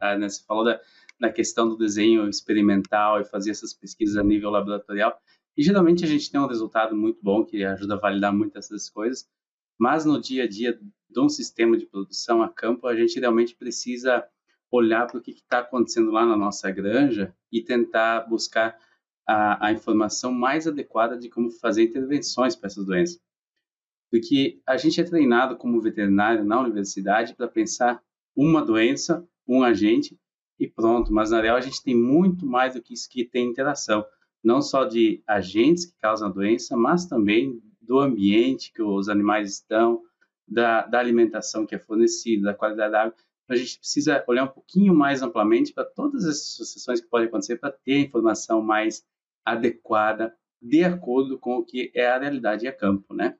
Ah, né? Você falou da, da questão do desenho experimental e fazer essas pesquisas a nível laboratorial. E geralmente a gente tem um resultado muito bom que ajuda a validar muitas dessas coisas, mas no dia a dia de um sistema de produção a campo, a gente realmente precisa olhar para o que está acontecendo lá na nossa granja e tentar buscar a, a informação mais adequada de como fazer intervenções para essas doenças. Porque a gente é treinado como veterinário na universidade para pensar uma doença, um agente e pronto, mas na real a gente tem muito mais do que isso que tem interação, não só de agentes que causam a doença, mas também do ambiente que os animais estão, da, da alimentação que é fornecida, da qualidade da água. Então, a gente precisa olhar um pouquinho mais amplamente para todas as sucessões que podem acontecer para ter informação mais adequada, de acordo com o que é a realidade a campo, né?